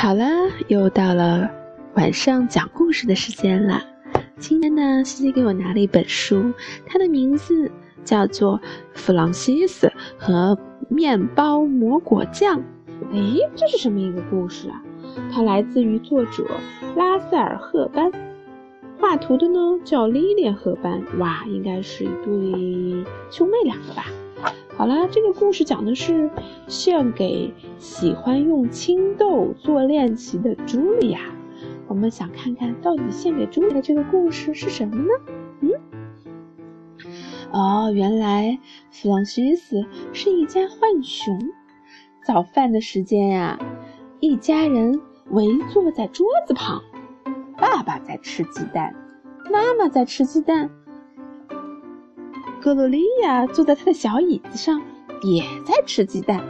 好了，又到了晚上讲故事的时间了。今天呢，西西给我拿了一本书，它的名字叫做《弗朗西斯和面包抹果酱》。诶，这是什么一个故事啊？它来自于作者拉塞尔·赫班，画图的呢叫莉莲·赫班。哇，应该是一对兄妹两个吧。好啦，这个故事讲的是献给喜欢用青豆做练习的茱莉亚。我们想看看到底献给茱莉亚这个故事是什么呢？嗯，哦，原来弗朗西斯是一家浣熊。早饭的时间呀，一家人围坐在桌子旁，爸爸在吃鸡蛋，妈妈在吃鸡蛋。格洛丽亚坐在他的小椅子上，也在吃鸡蛋，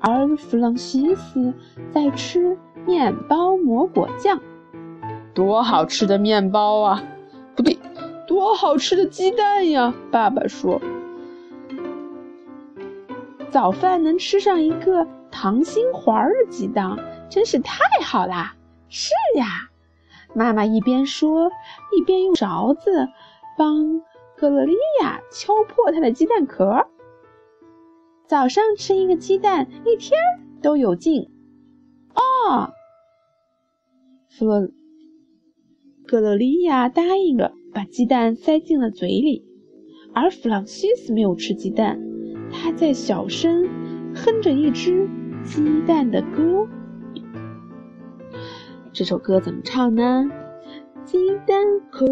而弗朗西斯在吃面包抹果酱。多好吃的面包啊！不对，多好吃的鸡蛋呀！爸爸说：“早饭能吃上一个糖心环的鸡蛋，真是太好啦！”是呀，妈妈一边说，一边用勺子帮。格洛丽亚敲破他的鸡蛋壳。早上吃一个鸡蛋，一天都有劲。哦，弗洛格洛丽亚答应着，把鸡蛋塞进了嘴里。而弗朗西斯没有吃鸡蛋，他在小声哼着一支鸡蛋的歌。这首歌怎么唱呢？鸡蛋壳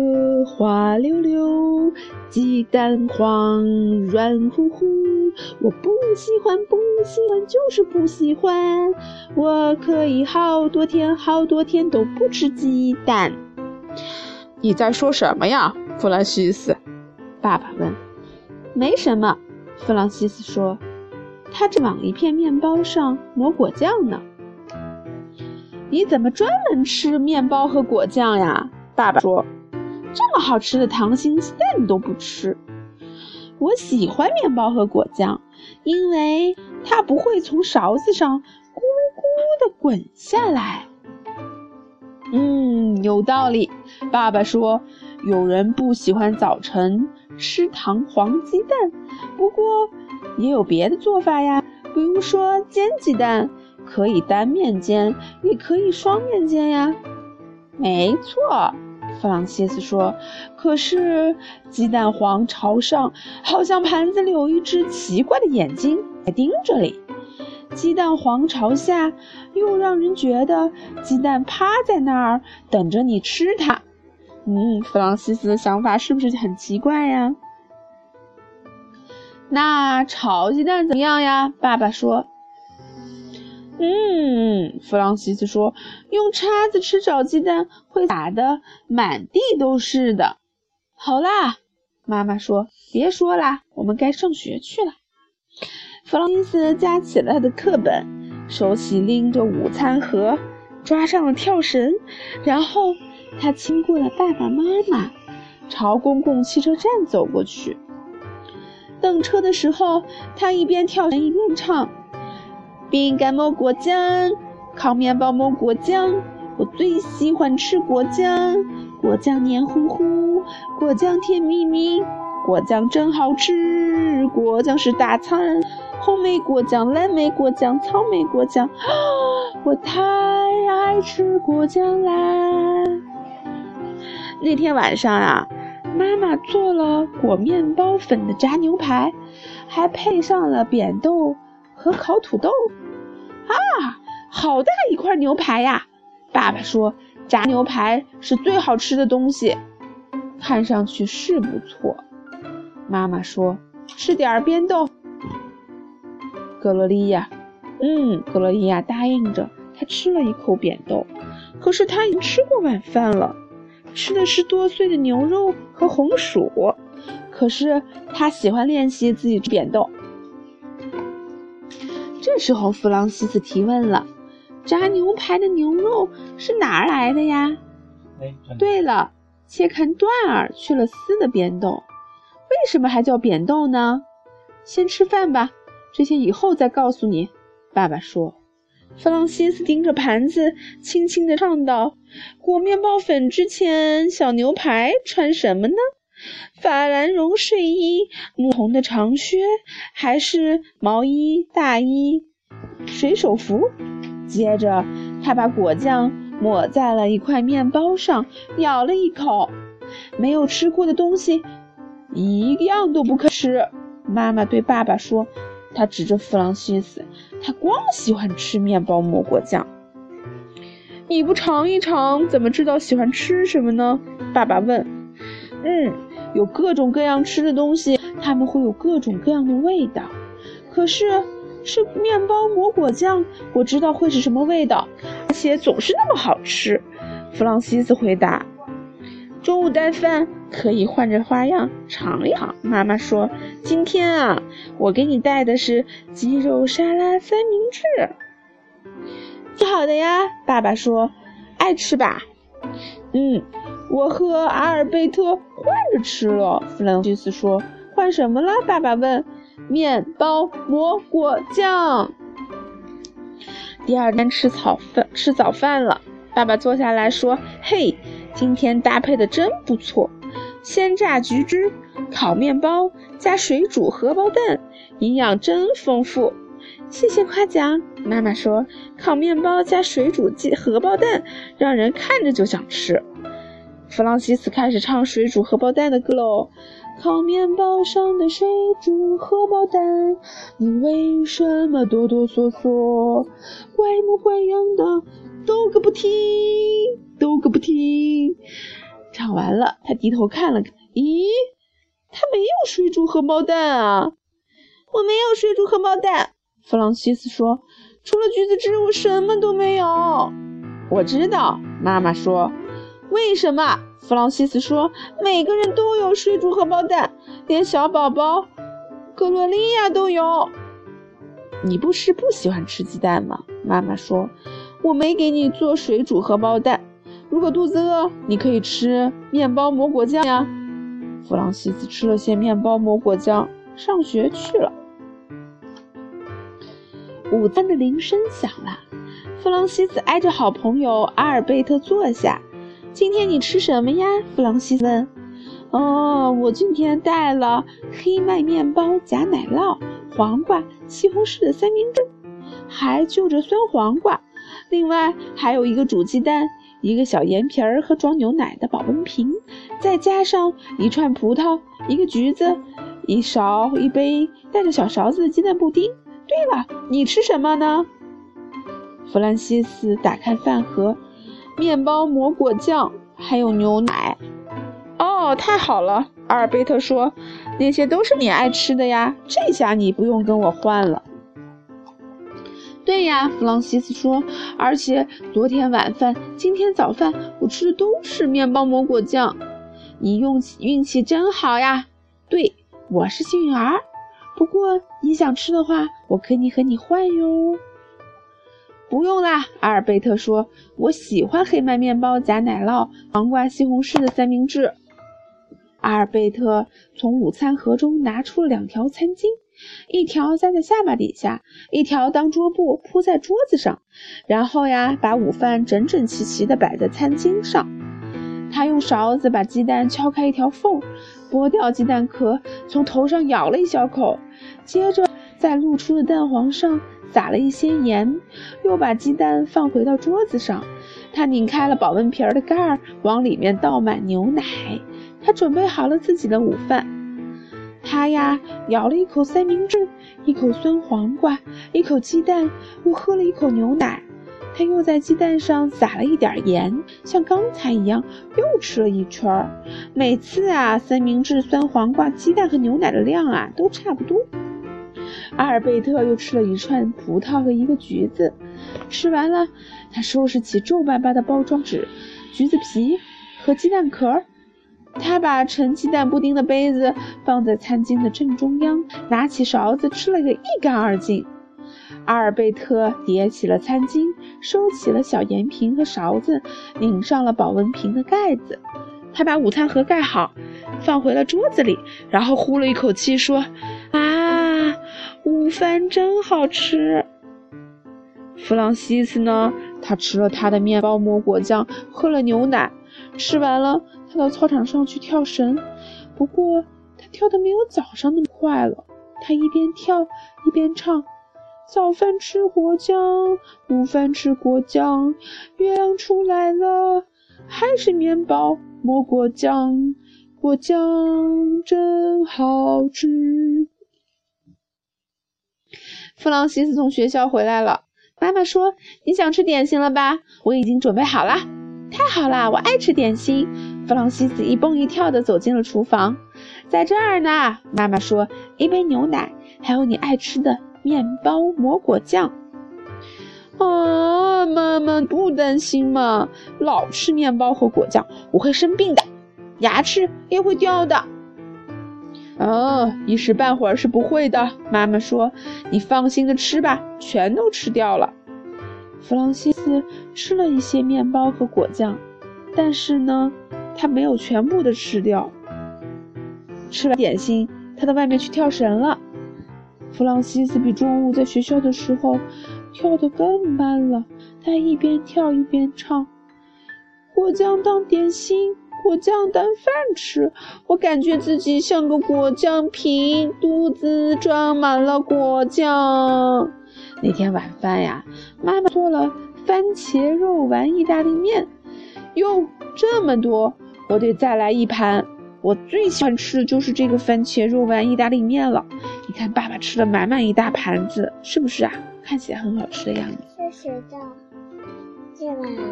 滑溜溜，鸡蛋黄软乎乎。我不喜欢，不喜欢，就是不喜欢。我可以好多天，好多天都不吃鸡蛋。你在说什么呀，弗兰西斯？爸爸问。没什么，弗朗西斯说。他正往一片面包上抹果酱呢。你怎么专门吃面包和果酱呀？爸爸说：“这么好吃的糖心鸡蛋你都不吃。我喜欢面包和果酱，因为它不会从勺子上咕咕的滚下来。”嗯，有道理。爸爸说：“有人不喜欢早晨吃糖黄鸡蛋，不过也有别的做法呀，比如说煎鸡蛋，可以单面煎，也可以双面煎呀。”没错。弗朗西斯说：“可是鸡蛋黄朝上，好像盘子里有一只奇怪的眼睛在盯着你；鸡蛋黄朝下，又让人觉得鸡蛋趴在那儿等着你吃它。”嗯，弗朗西斯的想法是不是很奇怪呀？那炒鸡蛋怎么样呀？爸爸说。嗯，弗朗西斯说：“用叉子吃炒鸡蛋会打得满地都是的。”好啦，妈妈说：“别说啦，我们该上学去了。”弗朗西斯夹起了他的课本，手起拎着午餐盒，抓上了跳绳，然后他亲过了爸爸妈妈，朝公共汽车站走过去。等车的时候，他一边跳绳一边唱。饼干抹果酱，烤面包抹果酱，我最喜欢吃果酱。果酱黏糊糊，果酱甜蜜蜜，果酱真好吃，果酱是大餐。红莓果酱、蓝莓果酱、草莓果酱，啊，我太爱吃果酱啦！那天晚上啊，妈妈做了裹面包粉的炸牛排，还配上了扁豆。和烤土豆，啊，好大一块牛排呀！爸爸说，炸牛排是最好吃的东西，看上去是不错。妈妈说，吃点扁豆。格罗丽亚，嗯，格罗丽亚答应着，她吃了一口扁豆。可是她已经吃过晚饭了，吃的是剁碎的牛肉和红薯。可是她喜欢练习自己吃扁豆。这时候，弗朗西斯提问了：“炸牛排的牛肉是哪儿来的呀？”对了，切看断儿去了丝的扁豆，为什么还叫扁豆呢？先吃饭吧，这些以后再告诉你。”爸爸说。弗朗西斯盯着盘子，轻轻地唱道：“裹面包粉之前，小牛排穿什么呢？法兰绒睡衣、牧红的长靴，还是毛衣、大衣、水手服？”接着，他把果酱抹在了一块面包上，咬了一口。没有吃过的东西，一样都不可吃。妈妈对爸爸说。他指着弗朗西斯，他光喜欢吃面包抹果酱。你不尝一尝，怎么知道喜欢吃什么呢？爸爸问。嗯，有各种各样吃的东西，它们会有各种各样的味道。可是吃面包抹果酱，我知道会是什么味道，而且总是那么好吃。弗朗西斯回答。中午带饭可以换着花样尝一尝。妈妈说：“今天啊，我给你带的是鸡肉沙拉三明治，挺好的呀。”爸爸说：“爱吃吧？”“嗯，我和阿尔贝特换着吃了。”弗兰西斯说。“换什么了？”爸爸问。“面包抹果酱。”第二天吃早饭，吃早饭了。爸爸坐下来说：“嘿。”今天搭配的真不错，鲜榨橘汁、烤面包加水煮荷包蛋，营养真丰富。谢谢夸奖，妈妈说，烤面包加水煮鸡荷包蛋，让人看着就想吃。弗朗西斯开始唱水煮荷包蛋的歌喽。烤面包上的水煮荷包蛋，你为什么哆哆嗦嗦，怪模怪样的，抖个不停，抖个不停。唱完了，他低头看了看，咦，他没有水煮荷包蛋啊！我没有水煮荷包蛋，弗朗西斯说，除了橘子汁，我什么都没有。我知道，妈妈说，为什么？弗朗西斯说：“每个人都有水煮荷包蛋，连小宝宝格罗利亚都有。你不是不喜欢吃鸡蛋吗？”妈妈说：“我没给你做水煮荷包蛋。如果肚子饿，你可以吃面包抹果酱呀。”弗朗西斯吃了些面包抹果酱，上学去了。午餐的铃声响了，弗朗西斯挨着好朋友阿尔贝特坐下。今天你吃什么呀？弗朗西斯问。哦，我今天带了黑麦面包夹奶酪、黄瓜、西红柿的三明治，还就着酸黄瓜。另外还有一个煮鸡蛋、一个小盐瓶儿和装牛奶的保温瓶，再加上一串葡萄、一个橘子、一勺一杯带着小勺子的鸡蛋布丁。对了，你吃什么呢？弗兰西斯打开饭盒。面包抹果酱，还有牛奶。哦，太好了！阿尔贝特说：“那些都是你爱吃的呀，这下你不用跟我换了。”对呀，弗朗西斯说。而且昨天晚饭、今天早饭，我吃的都是面包抹果酱。你运气运气真好呀！对，我是幸运儿。不过你想吃的话，我可以和你换哟。不用啦，阿尔贝特说：“我喜欢黑麦面包夹奶酪、黄瓜、西红柿的三明治。”阿尔贝特从午餐盒中拿出了两条餐巾，一条夹在下巴底下，一条当桌布铺在桌子上。然后呀，把午饭整整齐齐地摆在餐巾上。他用勺子把鸡蛋敲开一条缝，剥掉鸡蛋壳，从头上咬了一小口，接着在露出的蛋黄上。撒了一些盐，又把鸡蛋放回到桌子上。他拧开了保温瓶的盖儿，往里面倒满牛奶。他准备好了自己的午饭。他呀，咬了一口三明治，一口酸黄瓜，一口鸡蛋，又喝了一口牛奶。他又在鸡蛋上撒了一点盐，像刚才一样，又吃了一圈儿。每次啊，三明治、酸黄瓜、鸡蛋和牛奶的量啊，都差不多。阿尔贝特又吃了一串葡萄和一个橘子，吃完了，他收拾起皱巴巴的包装纸、橘子皮和鸡蛋壳。他把盛鸡蛋布丁的杯子放在餐巾的正中央，拿起勺子吃了个一干二净。阿尔贝特叠起了餐巾，收起了小盐瓶和勺子，拧上了保温瓶的盖子。他把午餐盒盖好，放回了桌子里，然后呼了一口气说：“”午饭真好吃。弗朗西斯呢？他吃了他的面包抹果酱，喝了牛奶，吃完了，他到操场上去跳绳。不过他跳的没有早上那么快了。他一边跳一边唱：“早饭吃果酱，午饭吃果酱，月亮出来了，还是面包抹果酱，果酱真好吃。”弗朗西斯从学校回来了，妈妈说：“你想吃点心了吧？我已经准备好了。”太好啦，我爱吃点心。弗朗西斯一蹦一跳地走进了厨房，在这儿呢。妈妈说：“一杯牛奶，还有你爱吃的面包抹果酱。”啊，妈妈不担心嘛？老吃面包和果酱，我会生病的，牙齿也会掉的。哦，一时半会儿是不会的。妈妈说：“你放心的吃吧，全都吃掉了。”弗朗西斯吃了一些面包和果酱，但是呢，他没有全部的吃掉。吃完点心，他到外面去跳绳了。弗朗西斯比中午在学校的时候跳得更慢了。他一边跳一边唱：“果酱当点心。”果酱当饭吃，我感觉自己像个果酱瓶，肚子装满了果酱。那天晚饭呀，妈妈做了番茄肉丸意大利面，哟，这么多，我得再来一盘。我最喜欢吃的就是这个番茄肉丸意大利面了。你看，爸爸吃了满满一大盘子，是不是啊？看起来很好吃的样子。是谁的，这妈妈，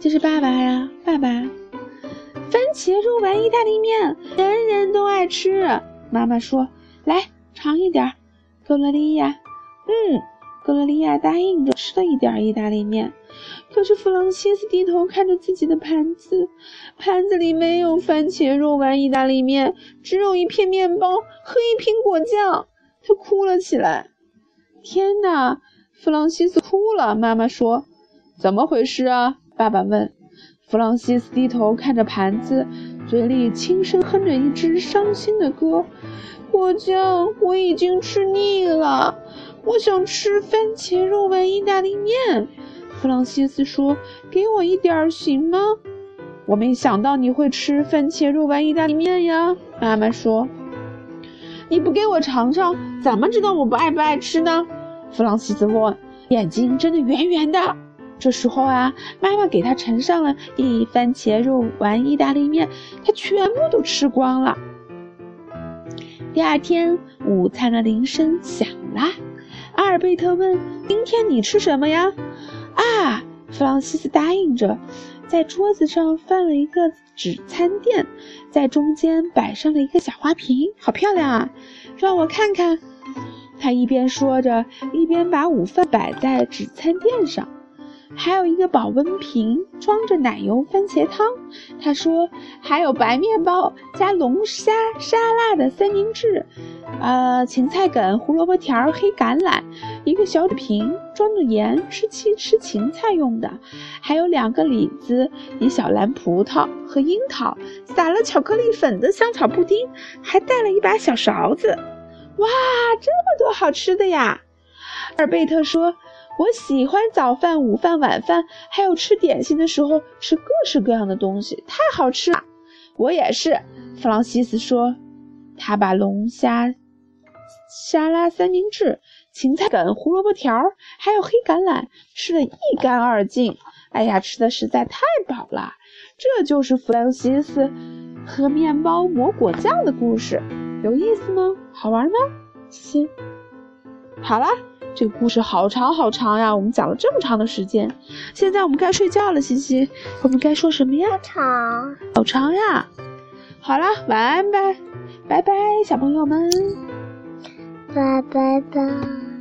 这是爸爸呀，爸爸。番茄肉丸意大利面，人人都爱吃。妈妈说：“来尝一点。”格罗丽亚，嗯，格罗丽亚答应着吃了一点意大利面。可是弗朗西斯低头看着自己的盘子，盘子里没有番茄肉丸意大利面，只有一片面包和一瓶果酱。他哭了起来。天哪！弗朗西斯哭了。妈妈说：“怎么回事啊？”爸爸问。弗朗西斯低头看着盘子，嘴里轻声哼着一支伤心的歌。果酱我已经吃腻了，我想吃番茄肉丸意大利面。弗朗西斯说：“给我一点儿行吗？”我没想到你会吃番茄肉丸意大利面呀，妈妈说。你不给我尝尝，怎么知道我不爱不爱吃呢？弗朗西斯问，眼睛睁得圆圆的。这时候啊，妈妈给他盛上了一番茄肉丸意大利面，他全部都吃光了。第二天，午餐的铃声响了。阿尔贝特问：“今天你吃什么呀？”啊，弗朗西斯答应着，在桌子上放了一个纸餐垫，在中间摆上了一个小花瓶，好漂亮啊！让我看看。他一边说着，一边把午饭摆在纸餐垫上。还有一个保温瓶，装着奶油番茄汤。他说：“还有白面包加龙虾沙拉的三明治，呃，芹菜梗、胡萝卜条、黑橄榄。一个小瓶装着盐，吃吃芹菜用的。还有两个李子，一小篮葡萄和樱桃，撒了巧克力粉的香草布丁，还带了一把小勺子。哇，这么多好吃的呀！”尔贝特说。我喜欢早饭、午饭、晚饭，还有吃点心的时候吃各式各样的东西，太好吃了。我也是，弗朗西斯说。他把龙虾沙拉三明治、芹菜梗、胡萝卜条，还有黑橄榄吃得一干二净。哎呀，吃的实在太饱了。这就是弗朗西斯和面包抹果酱的故事，有意思吗？好玩吗？行，好了。这个故事好长好长呀，我们讲了这么长的时间，现在我们该睡觉了，西西，我们该说什么呀？好长，好长呀。好啦，晚安呗，拜拜，小朋友们，拜拜拜。